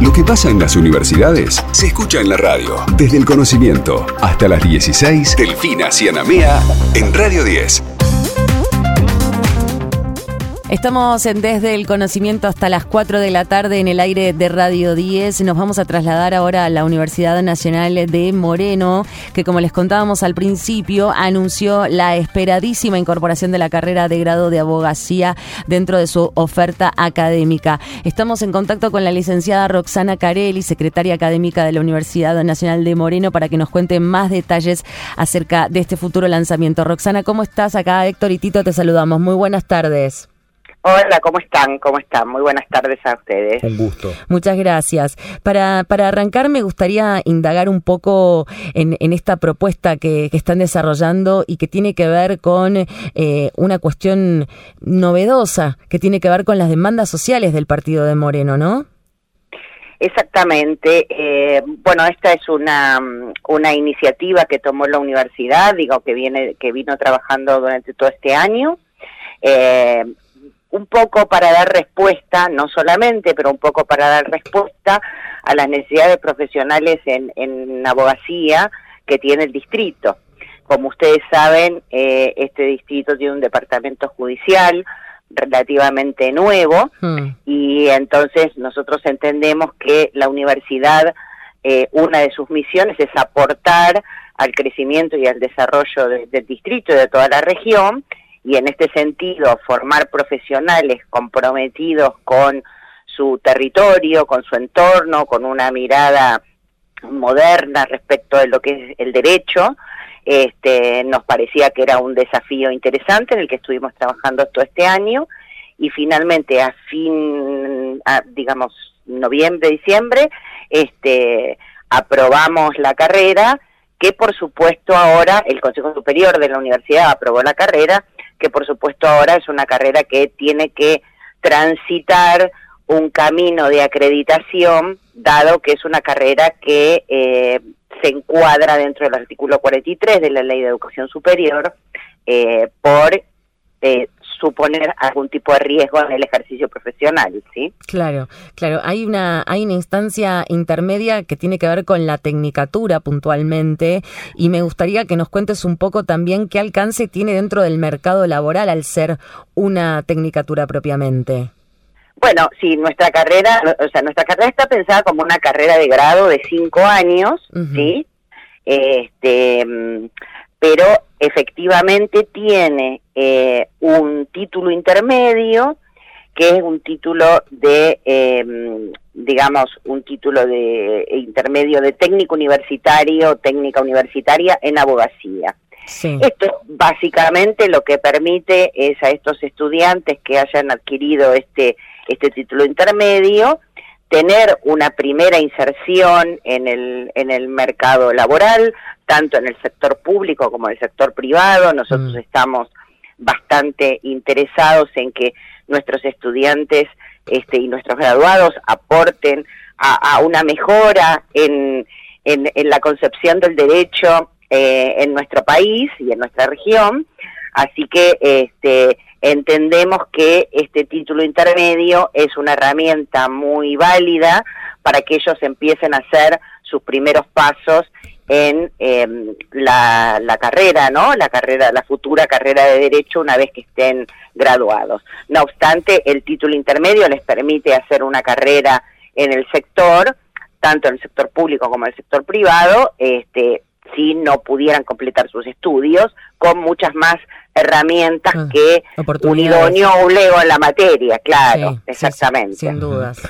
Lo que pasa en las universidades se escucha en la radio. Desde el conocimiento hasta las 16, Delfina Cianamea en Radio 10. Estamos en Desde el Conocimiento hasta las 4 de la tarde en el aire de Radio 10. Nos vamos a trasladar ahora a la Universidad Nacional de Moreno, que como les contábamos al principio, anunció la esperadísima incorporación de la carrera de grado de abogacía dentro de su oferta académica. Estamos en contacto con la licenciada Roxana Carelli, secretaria académica de la Universidad Nacional de Moreno, para que nos cuente más detalles acerca de este futuro lanzamiento. Roxana, ¿cómo estás? Acá Héctor y Tito te saludamos. Muy buenas tardes. Hola, ¿cómo están? ¿Cómo están? Muy buenas tardes a ustedes. Un gusto. Muchas gracias. Para, para arrancar, me gustaría indagar un poco en, en esta propuesta que, que, están desarrollando y que tiene que ver con eh, una cuestión novedosa, que tiene que ver con las demandas sociales del partido de Moreno, ¿no? Exactamente. Eh, bueno, esta es una, una iniciativa que tomó la universidad, digo, que viene que vino trabajando durante todo este año. Eh, un poco para dar respuesta, no solamente, pero un poco para dar respuesta a las necesidades profesionales en, en abogacía que tiene el distrito. Como ustedes saben, eh, este distrito tiene un departamento judicial relativamente nuevo hmm. y entonces nosotros entendemos que la universidad, eh, una de sus misiones es aportar al crecimiento y al desarrollo de, del distrito y de toda la región y en este sentido formar profesionales comprometidos con su territorio, con su entorno, con una mirada moderna respecto de lo que es el derecho, este, nos parecía que era un desafío interesante en el que estuvimos trabajando todo este año. Y finalmente a fin, digamos, noviembre, diciembre, este, aprobamos la carrera que por supuesto ahora el Consejo Superior de la Universidad aprobó la carrera que por supuesto ahora es una carrera que tiene que transitar un camino de acreditación, dado que es una carrera que eh, se encuadra dentro del artículo 43 de la Ley de Educación Superior eh, por eh, suponer algún tipo de riesgo en el ejercicio profesional, ¿sí? Claro, claro. Hay una, hay una instancia intermedia que tiene que ver con la tecnicatura puntualmente y me gustaría que nos cuentes un poco también qué alcance tiene dentro del mercado laboral al ser una tecnicatura propiamente. Bueno, sí, nuestra carrera, o sea, nuestra carrera está pensada como una carrera de grado de cinco años, ¿sí? Este, mm, pero efectivamente tiene eh, un título intermedio que es un título de, eh, digamos, un título de intermedio de técnico universitario, técnica universitaria en abogacía. Esto básicamente lo que permite es a estos estudiantes que hayan adquirido este, este título intermedio tener una primera inserción en el, en el mercado laboral, tanto en el sector público como en el sector privado. Nosotros mm. estamos bastante interesados en que nuestros estudiantes este, y nuestros graduados aporten a, una mejora en, en, la concepción del derecho eh, en nuestro país y en nuestra región. Así que este, entendemos que este título intermedio es una herramienta muy válida para que ellos empiecen a hacer sus primeros pasos en em, la, la, carrera, ¿no? La carrera, la futura carrera de derecho una vez que estén graduados. No obstante, el título intermedio les permite hacer una carrera en el sector, tanto en el sector público como en el sector privado, este, si no pudieran completar sus estudios, con muchas más herramientas ah, que un idóneo o un lego en la materia, claro, exactamente. sin dudas.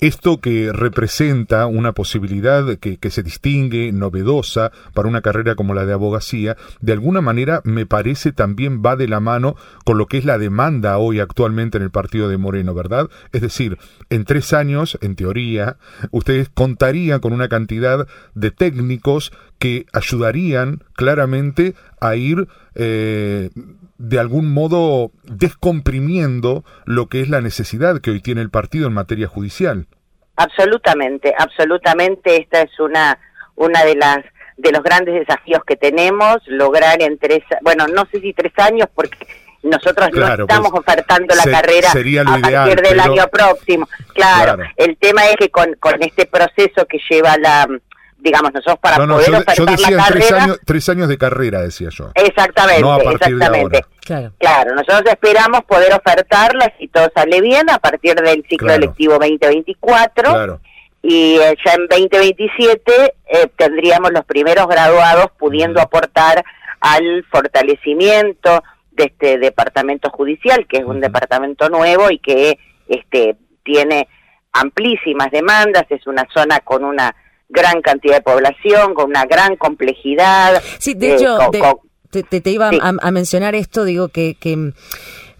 Esto que representa una posibilidad que, que, se distingue, novedosa, para una carrera como la de abogacía, de alguna manera me parece también va de la mano con lo que es la demanda hoy actualmente en el partido de Moreno, ¿verdad? Es decir, en tres años, en teoría, ustedes contarían con una cantidad de técnicos que ayudarían claramente a ir eh, de algún modo descomprimiendo lo que es la necesidad que hoy tiene el partido en materia judicial. Absolutamente, absolutamente. Esta es una, una de las de los grandes desafíos que tenemos, lograr en tres, bueno, no sé si tres años, porque nosotros no pues, estamos ofertando la carrera a partir del año próximo. Claro, el tema es que con, con este proceso que lleva la digamos, nosotros para poder ofertar la carrera... Tres años, tres años de carrera, decía yo. Exactamente, exactamente. Claro. nosotros esperamos poder ofertarla, si todo sale bien, a partir del ciclo electivo 2024. Claro. Y eh, ya en 2027 eh, tendríamos los primeros graduados pudiendo aportar al fortalecimiento de este departamento judicial, que es un departamento nuevo y que este tiene amplísimas demandas, es una zona con una gran cantidad de población, con una gran complejidad. Sí, de hecho, eh, te, iba a, mencionar esto, digo que, que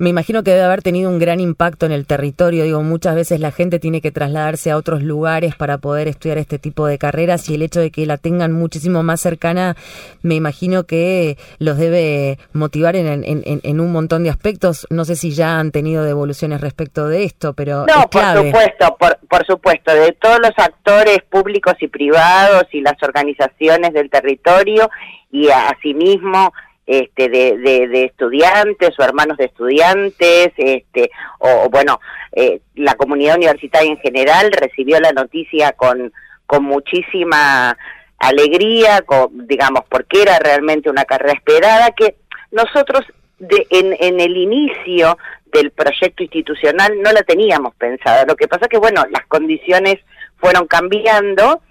me imagino que debe haber tenido un gran impacto en el territorio. Digo, muchas veces la gente tiene que trasladarse a otros lugares para poder estudiar este tipo de carreras y el hecho de que la tengan muchísimo más cercana, me imagino que los debe motivar en, en, un montón de aspectos. No sé si ya han tenido devoluciones respecto de esto, pero. No, por supuesto, por, por supuesto, de todos los actores públicos y privados y las organizaciones del territorio y asimismo este, de, de, estudiantes o hermanos de estudiantes, este, o, bueno, eh, la comunidad universitaria en general recibió la noticia con, con muchísima alegría, con, digamos, porque era realmente una carrera esperada que nosotros de, en, en el inicio del proyecto institucional no la teníamos pensada. Lo que pasa que, bueno, las condiciones fueron cambiando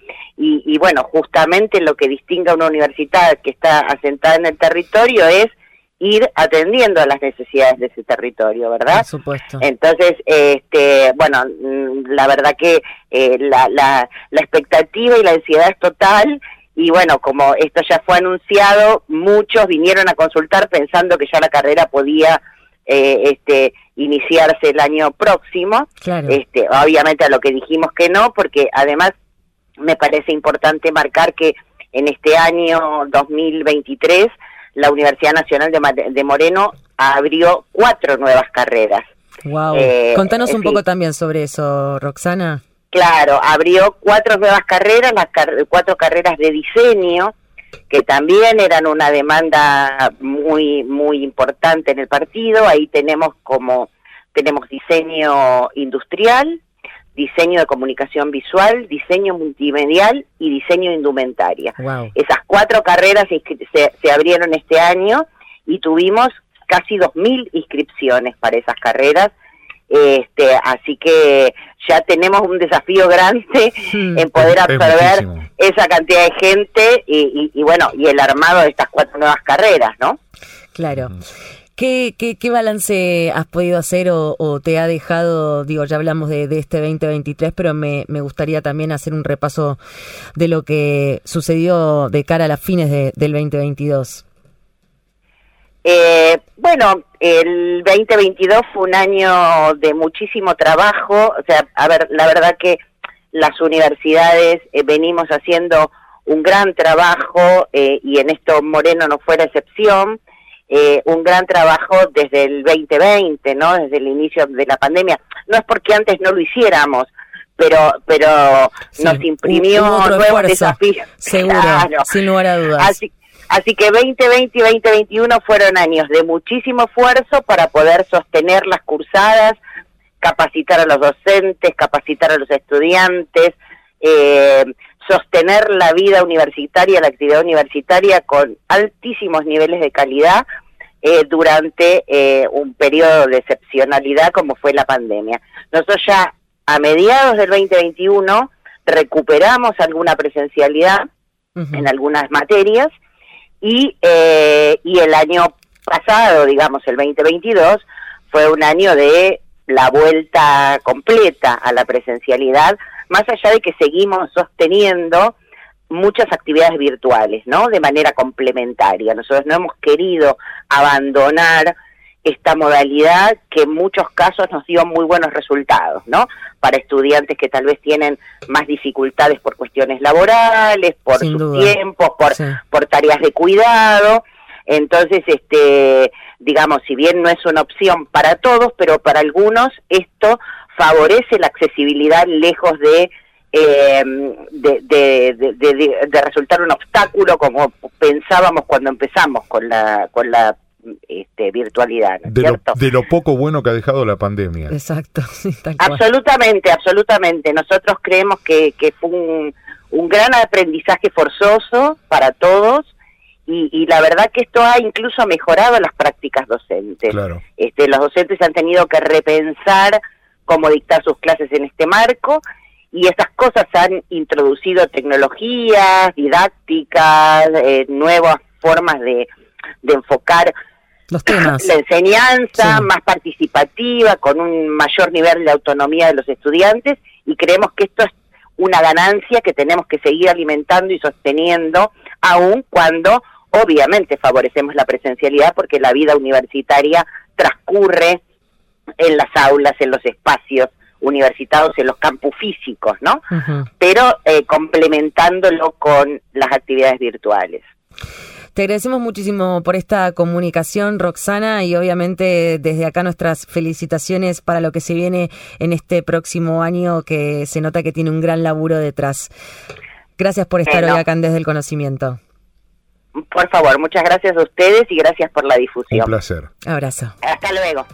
y, bueno, justamente lo que distingue a una universidad que está asentada en el territorio es ir atendiendo a las necesidades de ese territorio, ¿verdad? Por supuesto. Entonces, este, bueno, mm, la verdad que eh, la, la, la expectativa y la ansiedad es total y bueno, como esto ya fue anunciado, muchos vinieron a consultar pensando que ya la carrera podía eh, este, iniciarse el año próximo. Este, obviamente a lo que dijimos que no, porque además me parece importante marcar que en este año 2023 la Universidad Nacional de, Moreno abrió cuatro nuevas carreras. Wow. Eh, Contanos un poco también sobre eso, Roxana. Claro, abrió cuatro nuevas carreras, las cuatro carreras de diseño, que también eran una demanda muy muy importante en el partido. Ahí tenemos como tenemos diseño industrial, diseño de comunicación visual, diseño multimedial y diseño indumentaria. Esas cuatro carreras se, se abrieron este año y tuvimos casi 2.000 inscripciones para esas carreras este, así que ya tenemos un desafío grande en poder absorber esa cantidad de gente y, bueno, y el armado de estas cuatro nuevas carreras, ¿no? Claro. ¿Qué, qué, balance has podido hacer o, te ha dejado, digo, ya hablamos de, este 2023, pero me, me, gustaría también hacer un repaso de lo que sucedió de cara a las fines del 2022? Eh, bueno, el 2022 fue un año de muchísimo trabajo, o sea, a ver, la verdad que las universidades eh, venimos haciendo un gran trabajo eh, y en esto Moreno no fue la excepción, eh, un gran trabajo desde el 2020, ¿no? Desde el inicio de la pandemia. No es porque antes no lo hiciéramos, pero pero nos imprimió nuevos desafíos. Seguro, sin lugar a dudas. Así, Así que 2020 y 2021 fueron años de muchísimo esfuerzo para poder sostener las cursadas, capacitar a los docentes, capacitar a los estudiantes, eh, sostener la vida universitaria, la actividad universitaria con altísimos niveles de calidad eh, durante eh, un periodo de excepcionalidad como fue la pandemia. Nosotros ya a mediados del 2021 recuperamos alguna presencialidad en algunas materias y, eh, y el año pasado, digamos el 2022, fue un año de la vuelta completa a la presencialidad, más allá de que seguimos sosteniendo muchas actividades virtuales, ¿no? De manera complementaria. Nosotros no hemos querido abandonar esta modalidad que en muchos casos nos dio muy buenos resultados, ¿no? Para estudiantes que tal vez tienen más dificultades por cuestiones laborales, por sus tiempos, por, por tareas de cuidado. Entonces, este, digamos, si bien no es una opción para todos, pero para algunos esto favorece la accesibilidad lejos de eh, de, de, de, de, resultar un obstáculo como pensábamos cuando empezamos con la, con la este, virtualidad, de, lo, de lo poco bueno que ha dejado la pandemia. Exacto, absolutamente, absolutamente. Nosotros creemos que, que fue un, un gran aprendizaje forzoso para todos y, la verdad que esto ha incluso mejorado las prácticas docentes. Este, los docentes han tenido que repensar cómo dictar sus clases en este marco y estas cosas han introducido tecnologías, didácticas, eh, nuevas formas de, enfocar los temas. la enseñanza más participativa, con un mayor nivel de autonomía de los estudiantes y creemos que esto es una ganancia que tenemos que seguir alimentando y sosteniendo, aun cuando obviamente favorecemos la presencialidad porque la vida universitaria transcurre en las aulas, en los espacios universitarios, en los campus físicos, ¿no? Pero eh, complementándolo con las actividades virtuales. Te agradecemos muchísimo por esta comunicación, Roxana, y obviamente desde acá nuestras felicitaciones para lo que se viene en este próximo año, que se nota que tiene un gran laburo detrás. Gracias por estar hoy acá en Desde el Conocimiento. Por favor, muchas gracias a ustedes y gracias por la difusión. Un placer. Abrazo. Hasta luego.